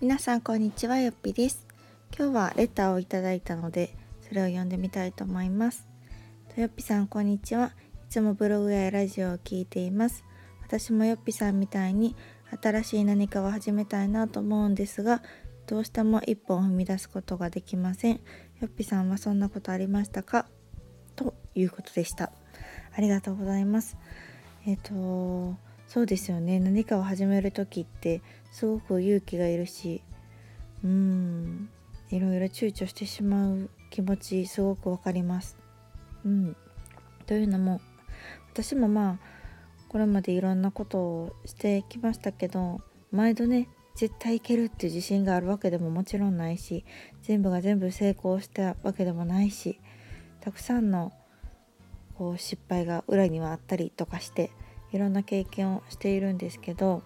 皆さんこんにちはよっぴです。今日はレターをいただいたのでそれを読んでみたいと思います。とよっぴさんこんにちは。いつもブログやラジオを聞いています。私もよっぴさんみたいに新しい何かを始めたいなと思うんですがどうしても一本踏み出すことができません。よっぴさんはそんなことありましたか？ということでした。ありがとうございます。えっ、とそうですよね。何かを始める時ってすごく勇気がいるしうんいろいろ躊躇してしまう気持ちすごくわかります。うん、というのも私もまあこれまでいろんなことをしてきましたけど毎度ね絶対いけるっていう自信があるわけでももちろんないし全部が全部成功したわけでもないしたくさんのこう失敗が裏にはあったりとかしていろんな経験をしているんですけど、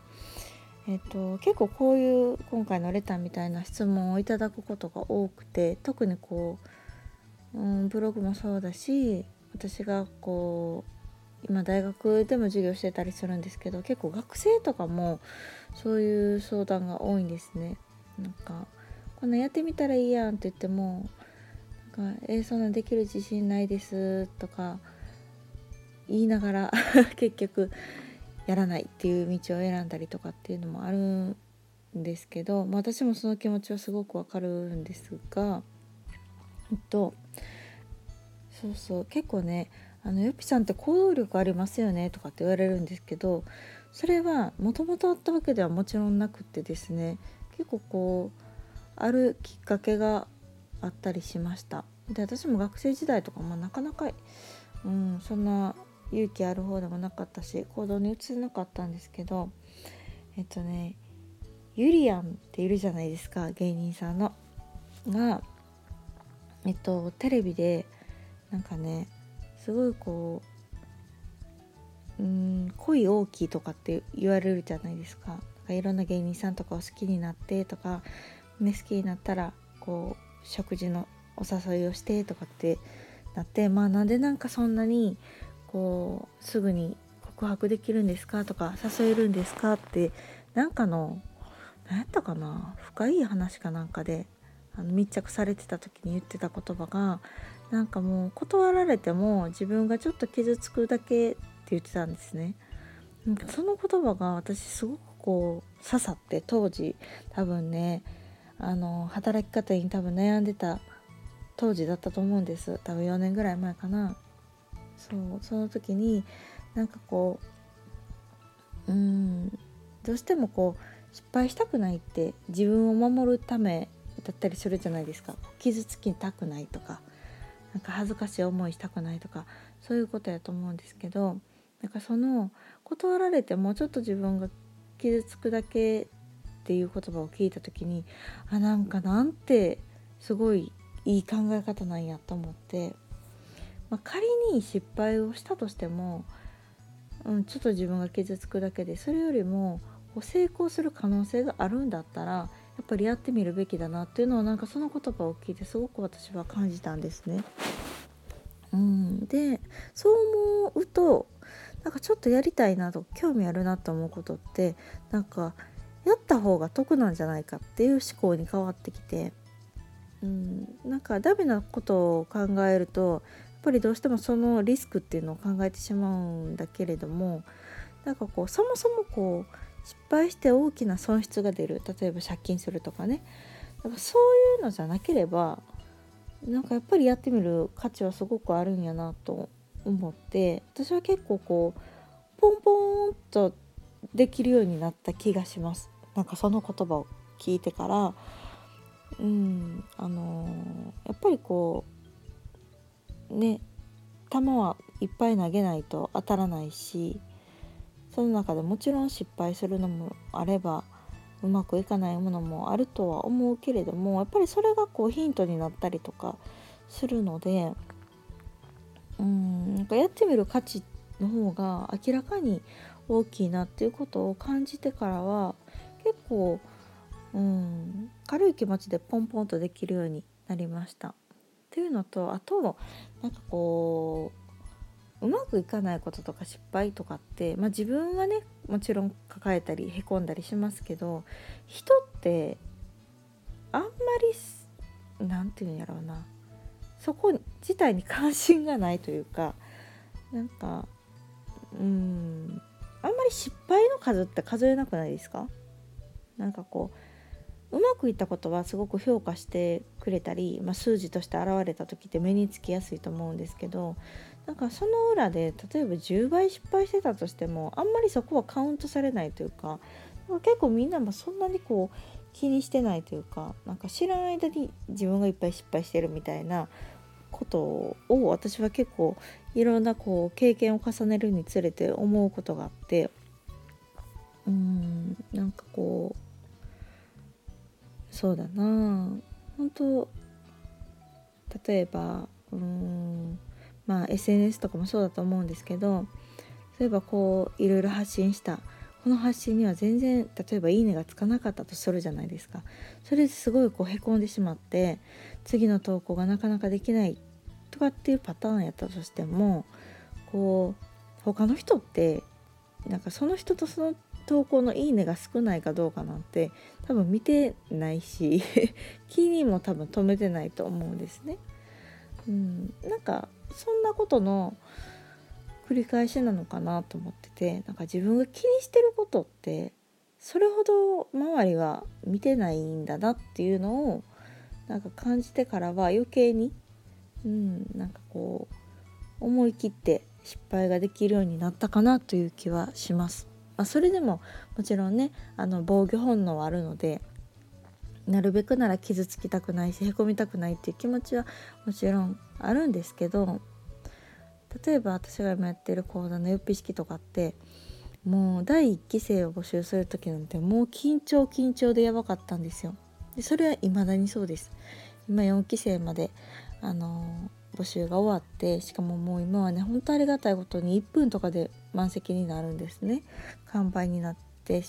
えっと、結構こういう今回のレターみたいな質問をいただくことが多くて特にこう、うん、ブログもそうだし私がこう今大学でも授業してたりするんですけど結構学生とかもそういう相談が多いんですね。なんかこんなやってみたらいいやんって言ってもなんか「えー、そんなできる自信ないです」とか言いながら 結局やらないっていう道を選んだりとかっていうのもあるんですけど、まあ、私もその気持ちはすごくわかるんですがえっとそうそう結構ねあのよぴさんって行動力ありますよねとかって言われるんですけどそれはもともとあったわけではもちろんなくってですね結構こうあるきっかけがあったりしました。で私も学生時代とか、まあ、なかなか、うん、そんな勇気ある方でもなかったし行動に移せなかったんですけどえっとねゆりやんっているじゃないですか芸人さんの。がえっとテレビでなんかねすごいこううん恋大きいとかって言われるじゃないですか。なんかいろんな芸人さんとかを好きになってとか、ね、好きになったらこう食事のお誘いをしてとかってなってまあなんでなんかそんなにこうすぐに告白できるんですかとか誘えるんですかってなんかの何やったかな深い話かなんかであの密着されてた時に言ってた言葉がなんかもう断られても自分がちょっと傷つくだけって言ってたんですね。なんかその言葉が私すごくこう刺さって当時多分ねあの働き方に多分悩んでた当時だったと思うんです多分4年ぐらい前かなそうその時になんかこううんどうしてもこう失敗したくないって自分を守るためだったりするじゃないですか。傷つきたくないとかなんか恥ずかしい思いしたくないとかそういうことやと思うんですけどなんかその断られてもうちょっと自分が傷つくだけっていう言葉を聞いた時にあなんかなんてすごいいい考え方なんやと思ってまあ、仮に失敗をしたとしても、うん、ちょっと自分が傷つくだけでそれよりも成功する可能性があるんだったらやっぱりやってみるべきだなっていうのをなんかその言葉を聞いてすごく私は感じたんですね。うん、でそう思うとなんかちょっとやりたいなと興味あるなと思うことってなんかやった方が得なんじゃないかっていう思考に変わってきて、うん、なんかダメなことを考えるとぱりどうしてもそのリスクっていうのを考えてしまうんだけれどもなんかこうそもそもこう失敗して大きな損失が出る例えば借金するとかね。だからそういうのじゃなければなんかやっぱりやってみる価値はすごくあるんやなと思って私は結構こうポンポンとできるようになった気がします。なんかその言葉を聞いてからうんあのー、やっぱりこうね球はいっぱい投げないと当たらないしその中でもちろん失敗するのもあればうまくいかないものもあるとは思うけれどもやっぱりそれがこうヒントになったりとかするのでうんなんかやってみる価値の方が明らかに大きいなっていうことを感じてからは結構、うん、軽い気持ちでポンポンとできるようになりました。っていうのとあとなんかこううまくいかないこととか失敗とかって、まあ、自分はねもちろん抱えたりへこんだりしますけど人ってあんまり何て言うんやろうな。そこ自体に関心がないというかなんかうんあんまり失敗の数って数えなくないですか？なんかこううまくいったことはすごく評価してくれたり、まあ、数字として現れた時って目につきやすいと思うんですけどなんかその裏で例えば10倍失敗してたとしてもあんまりそこはカウントされないというか結構みんなもそんなにこう気にしてないというかなんか知らん間に自分がいっぱい失敗してるみたいなことを私は結構いろんなこう経験を重ねるにつれて思うことがあってうん。そうだな。本当例えばうんまあ SNS とかもそうだと思うんですけど例えばこういろいろ発信した。この発信には全然例えば「いいね」がつかなかったとするじゃないですか。それですごいこうへこんでしまって次の投稿がなかなかできないとかっていうパターンやったとしてもこう他の人ってなんかその人とその投稿の「いいね」が少ないかどうかなんて多分見てないし 気にも多分止めてないと思うんですね。うん、なんかそんなことの繰り返しなのかなと思っててなんか自分が気にしてることってそれほど周りが見てないんだなっていうのをなんか感じてからは余計にうんなんかこう思い切って失敗ができるようになったかなという気はします。まあ、それでももちろんねあの防御本能はあるのでなるべくなら傷つきたくないしへこみたくないっていう気持ちはもちろんあるんですけど例えば私が今やってる講座のよっぴ式とかってもう第1期生を募集する時なんてもう緊張緊張でやばかったんですよ。でそれは未だにそうです。今4期生まであの募集が終わってしかももう今はね本当ありがたいことに1分とかで満席になるんですね。完売になって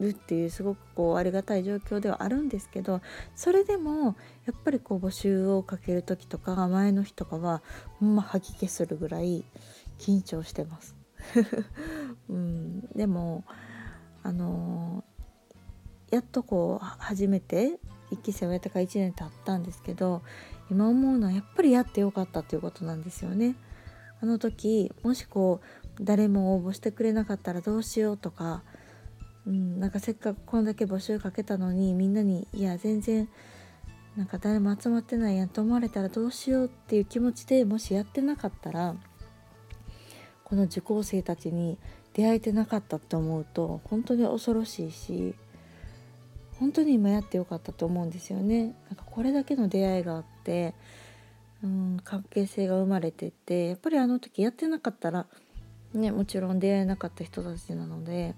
るっていうすごくこうありがたい状況ではあるんですけどそれでもやっぱりこう募集をかける時とか前の日とかはほんま吐き気するぐらい緊張してます。うん、でもあのー、やっとこう初めて1期生をやってから1年経ったんですけど今思うのはやっぱりやってよかったということなんですよね。あの時もしこう誰も応募してくれなかったらどうしようとかうん、なんかせっかくこんだけ募集かけたのにみんなにいや全然なんか誰も集まってないやんと思われたらどうしようっていう気持ちでもしやってなかったらこの受講生たちに出会えてなかったって思うと本当に恐ろしいし本当に今やってよかったと思うんですよね。なんかこれだけの出会いがあってうん関係性が生まれててやっぱりあの時やってなかったらねもちろん出会えなかった人たちなので。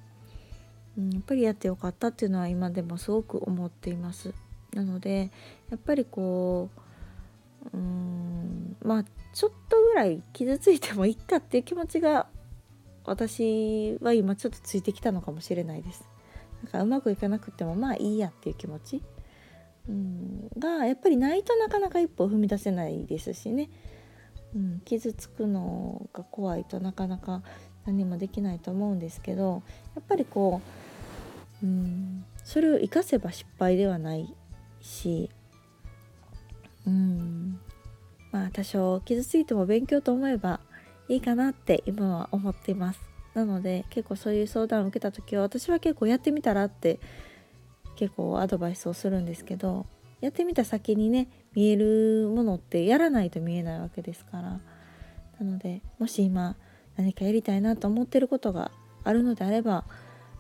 うん、やっぱりやってよかったっていうのは今でもすごく思っています。なのでやっぱりこううんまあちょっとぐらい傷ついてもいいかっていう気持ちが私は今ちょっとついてきたのかもしれないです。なんかうまくいかなくてもまあいいやっていう気持ち、うん、がやっぱりないとなかなか一歩踏み出せないですしね、うん、傷つくのが怖いとなかなか何もできないと思うんですけどやっぱりこううんそれを生かせば失敗ではないしうんまあ多少傷ついても勉強と思えばいいかなって今は思っています。なので結構そういう相談を受けた時は私は結構やってみたらって結構アドバイスをするんですけどやってみた先にね見えるものってやらないと見えないわけですからなのでもし今何かやりたいなと思ってることがあるのであれば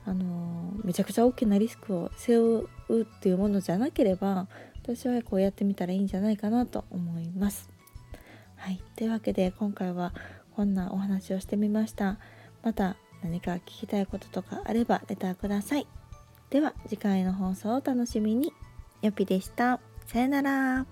あのめちゃくちゃ大きなリスクを背負うっていうものじゃなければ私はこうやってみたらいいんじゃないかなと思います。はい、というわけで今回はこんなお話をしてみました。また何か聞きたいこととかあればレターください。では次回の放送をお楽しみに。よぴでした。さよなら。